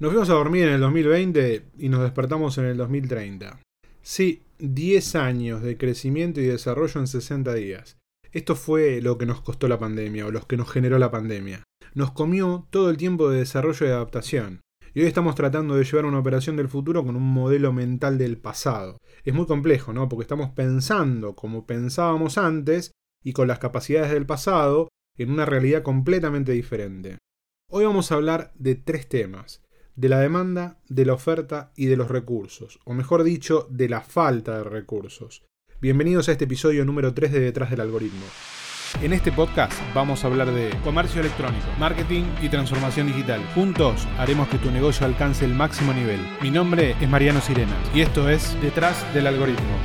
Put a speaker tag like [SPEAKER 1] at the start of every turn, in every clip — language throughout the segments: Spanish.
[SPEAKER 1] Nos fuimos a dormir en el 2020 y nos despertamos en el 2030. Sí, 10 años de crecimiento y desarrollo en 60 días. Esto fue lo que nos costó la pandemia o lo que nos generó la pandemia. Nos comió todo el tiempo de desarrollo y adaptación. Y hoy estamos tratando de llevar una operación del futuro con un modelo mental del pasado. Es muy complejo, ¿no? Porque estamos pensando como pensábamos antes y con las capacidades del pasado en una realidad completamente diferente. Hoy vamos a hablar de tres temas de la demanda, de la oferta y de los recursos, o mejor dicho, de la falta de recursos. Bienvenidos a este episodio número 3 de Detrás del Algoritmo. En este podcast vamos a hablar de comercio electrónico, marketing y transformación digital. Juntos haremos que tu negocio alcance el máximo nivel. Mi nombre es Mariano Sirena y esto es Detrás del Algoritmo.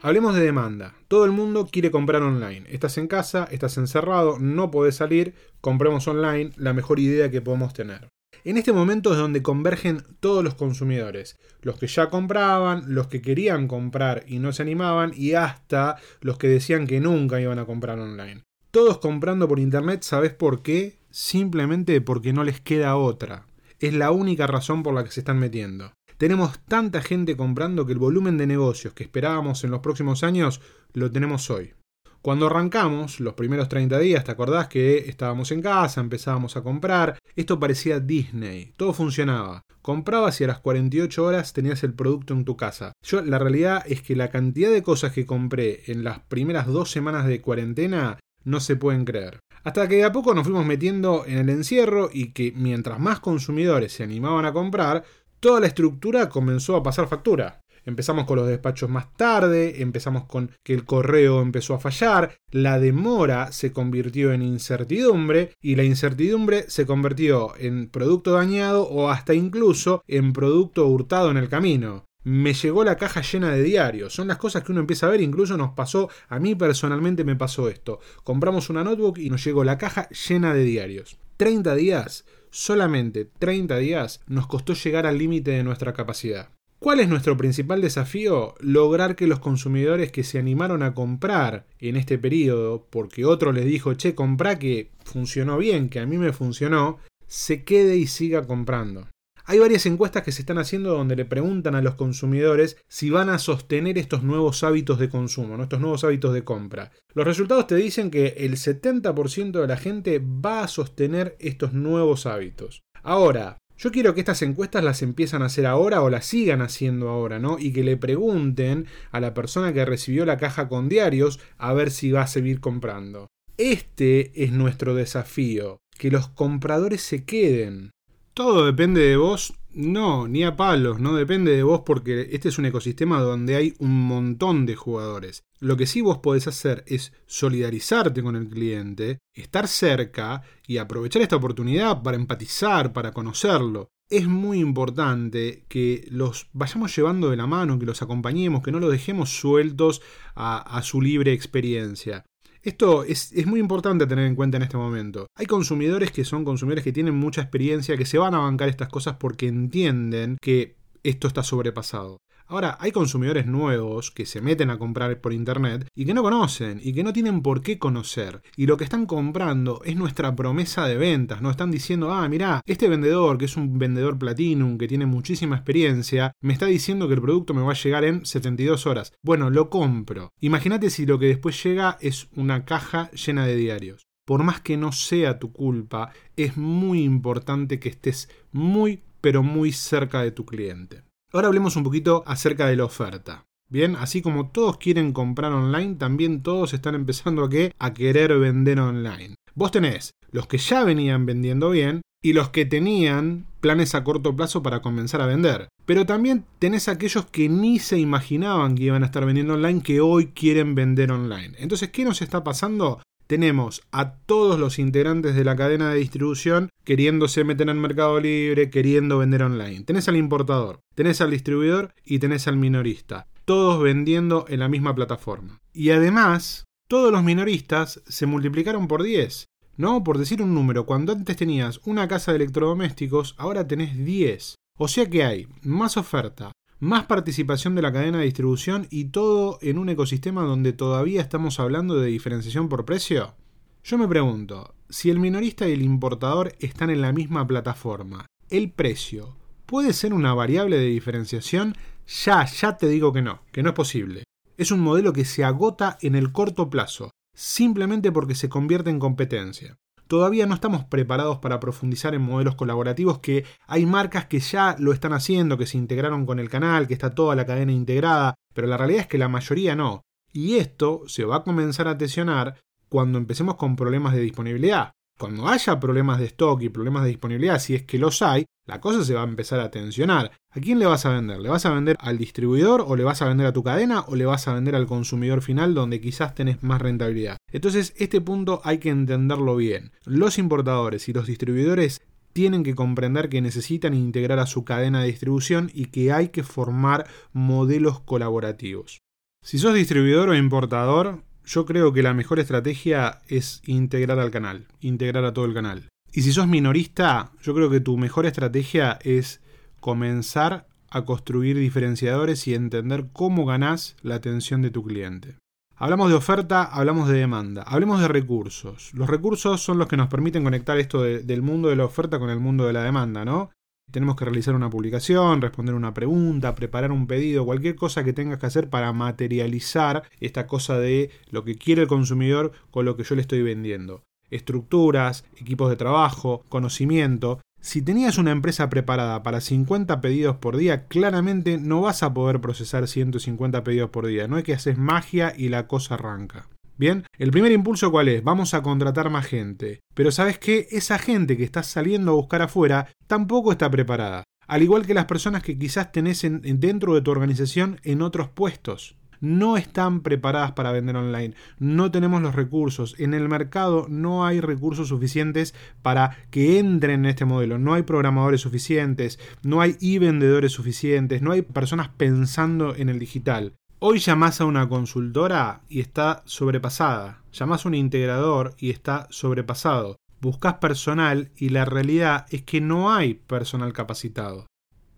[SPEAKER 1] Hablemos de demanda. Todo el mundo quiere comprar online. Estás en casa, estás encerrado, no podés salir, compremos online, la mejor idea que podemos tener. En este momento es donde convergen todos los consumidores, los que ya compraban, los que querían comprar y no se animaban y hasta los que decían que nunca iban a comprar online. Todos comprando por internet, ¿sabes por qué? Simplemente porque no les queda otra. Es la única razón por la que se están metiendo. Tenemos tanta gente comprando que el volumen de negocios que esperábamos en los próximos años lo tenemos hoy. Cuando arrancamos, los primeros 30 días, ¿te acordás que estábamos en casa, empezábamos a comprar? Esto parecía Disney, todo funcionaba. Comprabas y a las 48 horas tenías el producto en tu casa. Yo, la realidad es que la cantidad de cosas que compré en las primeras dos semanas de cuarentena no se pueden creer. Hasta que de a poco nos fuimos metiendo en el encierro y que mientras más consumidores se animaban a comprar, toda la estructura comenzó a pasar factura. Empezamos con los despachos más tarde, empezamos con que el correo empezó a fallar, la demora se convirtió en incertidumbre y la incertidumbre se convirtió en producto dañado o hasta incluso en producto hurtado en el camino. Me llegó la caja llena de diarios. Son las cosas que uno empieza a ver. Incluso nos pasó, a mí personalmente me pasó esto. Compramos una notebook y nos llegó la caja llena de diarios. 30 días solamente 30 días nos costó llegar al límite de nuestra capacidad. ¿Cuál es nuestro principal desafío? Lograr que los consumidores que se animaron a comprar en este periodo, porque otro les dijo, che, comprá que funcionó bien, que a mí me funcionó, se quede y siga comprando. Hay varias encuestas que se están haciendo donde le preguntan a los consumidores si van a sostener estos nuevos hábitos de consumo, estos nuevos hábitos de compra. Los resultados te dicen que el 70% de la gente va a sostener estos nuevos hábitos. Ahora, yo quiero que estas encuestas las empiezan a hacer ahora o las sigan haciendo ahora, ¿no? Y que le pregunten a la persona que recibió la caja con diarios a ver si va a seguir comprando. Este es nuestro desafío, que los compradores se queden. Todo depende de vos. No, ni a palos, no depende de vos porque este es un ecosistema donde hay un montón de jugadores. Lo que sí vos podés hacer es solidarizarte con el cliente, estar cerca y aprovechar esta oportunidad para empatizar, para conocerlo. Es muy importante que los vayamos llevando de la mano, que los acompañemos, que no los dejemos sueltos a, a su libre experiencia. Esto es, muy importante tener en cuenta en este momento. Hay consumidores que son consumidores que tienen mucha experiencia, que se van a bancar estas cosas porque entienden que esto está sobrepasado. Ahora, hay consumidores nuevos que se meten a comprar por internet y que no conocen y que no tienen por qué conocer. Y lo que están comprando es nuestra promesa de ventas. No están diciendo, ah, mira, este vendedor, que es un vendedor platinum, que tiene muchísima experiencia, me está diciendo que el producto me va a llegar en 72 horas. Bueno, lo compro. Imagínate si lo que después llega es una caja llena de diarios. Por más que no sea tu culpa, es muy importante que estés muy, pero muy cerca de tu cliente. Ahora hablemos un poquito acerca de la oferta. Bien, así como todos quieren comprar online, también todos están empezando a, a querer vender online. Vos tenés los que ya venían vendiendo bien y los que tenían planes a corto plazo para comenzar a vender. Pero también tenés aquellos que ni se imaginaban que iban a estar vendiendo online que hoy quieren vender online. Entonces, ¿qué nos está pasando? Tenemos a todos los integrantes de la cadena de distribución queriéndose meter en Mercado Libre, queriendo vender online. Tenés al importador, tenés al distribuidor y tenés al minorista, todos vendiendo en la misma plataforma. Y además, todos los minoristas se multiplicaron por 10. No, por decir un número, cuando antes tenías una casa de electrodomésticos, ahora tenés 10. O sea que hay más oferta, más participación de la cadena de distribución y todo en un ecosistema donde todavía estamos hablando de diferenciación por precio? Yo me pregunto, si el minorista y el importador están en la misma plataforma, ¿el precio puede ser una variable de diferenciación? Ya, ya te digo que no, que no es posible. Es un modelo que se agota en el corto plazo, simplemente porque se convierte en competencia. Todavía no estamos preparados para profundizar en modelos colaborativos que hay marcas que ya lo están haciendo, que se integraron con el canal, que está toda la cadena integrada, pero la realidad es que la mayoría no. Y esto se va a comenzar a tensionar cuando empecemos con problemas de disponibilidad. Cuando haya problemas de stock y problemas de disponibilidad, si es que los hay, la cosa se va a empezar a tensionar. ¿A quién le vas a vender? ¿Le vas a vender al distribuidor o le vas a vender a tu cadena o le vas a vender al consumidor final donde quizás tenés más rentabilidad? Entonces, este punto hay que entenderlo bien. Los importadores y los distribuidores tienen que comprender que necesitan integrar a su cadena de distribución y que hay que formar modelos colaborativos. Si sos distribuidor o importador, yo creo que la mejor estrategia es integrar al canal, integrar a todo el canal. Y si sos minorista, yo creo que tu mejor estrategia es comenzar a construir diferenciadores y entender cómo ganás la atención de tu cliente. Hablamos de oferta, hablamos de demanda, hablemos de recursos. Los recursos son los que nos permiten conectar esto del mundo de la oferta con el mundo de la demanda, ¿no? Tenemos que realizar una publicación, responder una pregunta, preparar un pedido, cualquier cosa que tengas que hacer para materializar esta cosa de lo que quiere el consumidor con lo que yo le estoy vendiendo. Estructuras, equipos de trabajo, conocimiento. Si tenías una empresa preparada para 50 pedidos por día, claramente no vas a poder procesar 150 pedidos por día. No es que haces magia y la cosa arranca. Bien, el primer impulso cuál es? Vamos a contratar más gente. Pero sabes qué? Esa gente que está saliendo a buscar afuera tampoco está preparada. Al igual que las personas que quizás tenés dentro de tu organización en otros puestos. No están preparadas para vender online. No tenemos los recursos. En el mercado no hay recursos suficientes para que entren en este modelo. No hay programadores suficientes. No hay e-vendedores suficientes. No hay personas pensando en el digital. Hoy llamás a una consultora y está sobrepasada. Llamás a un integrador y está sobrepasado. Buscas personal y la realidad es que no hay personal capacitado.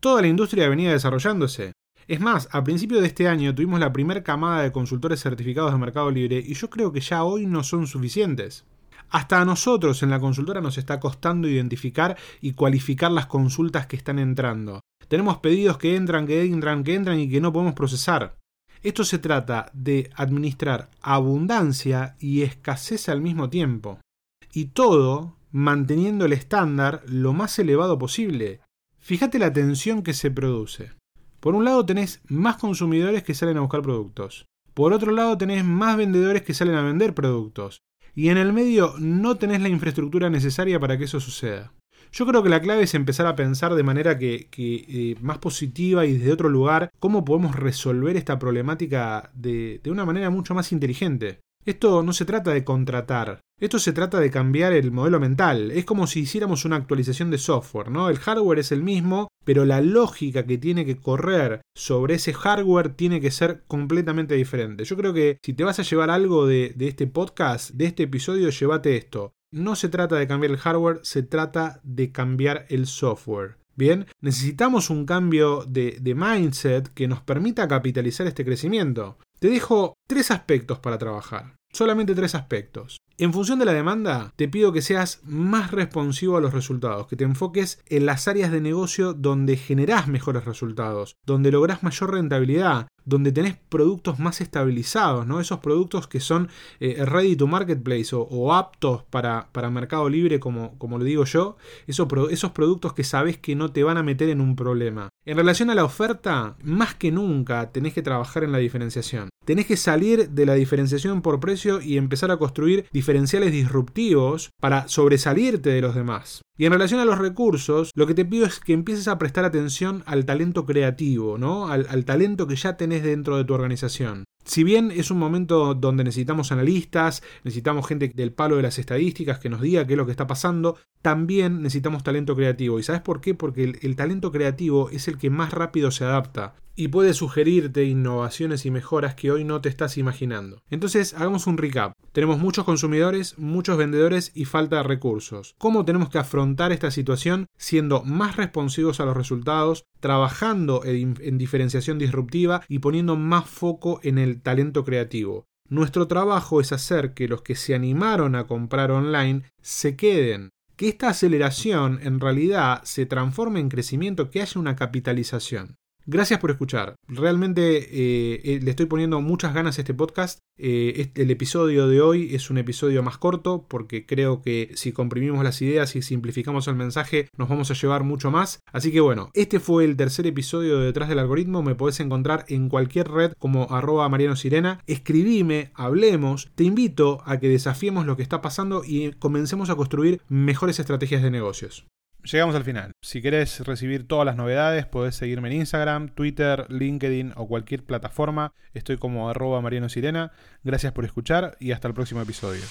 [SPEAKER 1] Toda la industria venía desarrollándose. Es más, a principio de este año tuvimos la primera camada de consultores certificados de Mercado Libre y yo creo que ya hoy no son suficientes. Hasta a nosotros en la consultora nos está costando identificar y cualificar las consultas que están entrando. Tenemos pedidos que entran, que entran, que entran y que no podemos procesar. Esto se trata de administrar abundancia y escasez al mismo tiempo. Y todo manteniendo el estándar lo más elevado posible. Fíjate la tensión que se produce. Por un lado tenés más consumidores que salen a buscar productos. Por otro lado tenés más vendedores que salen a vender productos. Y en el medio no tenés la infraestructura necesaria para que eso suceda. Yo creo que la clave es empezar a pensar de manera que, eh, más positiva y desde otro lugar cómo podemos resolver esta problemática de, de una manera mucho más inteligente. Esto no se trata de contratar, esto se trata de cambiar el modelo mental. Es como si hiciéramos una actualización de software, ¿no? El hardware es el mismo, pero la lógica que tiene que correr sobre ese hardware tiene que ser completamente diferente. Yo creo que si te vas a llevar algo de, de este podcast, de este episodio, llévate esto no se trata de cambiar el hardware, se trata de cambiar el software. Bien, necesitamos un cambio de, de, mindset que nos permita capitalizar este crecimiento. Te dejo tres aspectos para trabajar. Solamente tres aspectos. En función de la demanda, te pido que seas más responsivo a los resultados, que te enfoques en las áreas de negocio donde generás mejores resultados, donde lográs mayor rentabilidad, donde tenés productos más estabilizados, ¿no? Esos productos que son eh, ready to marketplace o, aptos para, para, mercado libre, como, como lo digo yo, esos, esos productos que sabes que no te van a meter en un problema. En relación a la oferta, más que nunca tenés que trabajar en la diferenciación. Tenés que salir de la diferenciación por precio y empezar a construir diferenciales disruptivos para sobresalirte de los demás. Y en relación a los recursos, lo que te pido es que empieces a prestar atención al talento creativo, ¿no? Al, al, talento que ya tenés dentro de tu organización. Si bien es un momento donde necesitamos analistas, necesitamos gente del palo de las estadísticas que nos diga qué es lo que está pasando, también necesitamos talento creativo. ¿Y sabes por qué? Porque el, talento creativo es el que más rápido se adapta y puede sugerirte innovaciones y mejoras que hoy no te estás imaginando. Entonces, hagamos un recap. Tenemos muchos consumidores, muchos vendedores y falta de recursos. ¿Cómo tenemos que afrontar esta situación siendo más responsivos a los resultados, trabajando en diferenciación disruptiva y poniendo más foco en el talento creativo? Nuestro trabajo es hacer que los que se animaron a comprar online se queden, que esta aceleración en realidad se transforme en crecimiento, que haya una capitalización. Gracias por escuchar. Realmente eh, eh, le estoy poniendo muchas ganas a este podcast. Eh, el episodio de hoy es un episodio más corto porque creo que si comprimimos las ideas y simplificamos el mensaje nos vamos a llevar mucho más. Así que bueno, este fue el tercer episodio de Detrás del Algoritmo. Me podés encontrar en cualquier red como arroba Mariano Sirena. Escribime, hablemos. Te invito a que desafiemos lo que está pasando y comencemos a construir mejores estrategias de negocios llegamos al final. Si querés recibir todas las novedades, podés seguirme en Instagram, Twitter, LinkedIn o cualquier plataforma. Estoy como arroba Mariano Sirena. Gracias por escuchar y hasta el próximo episodio.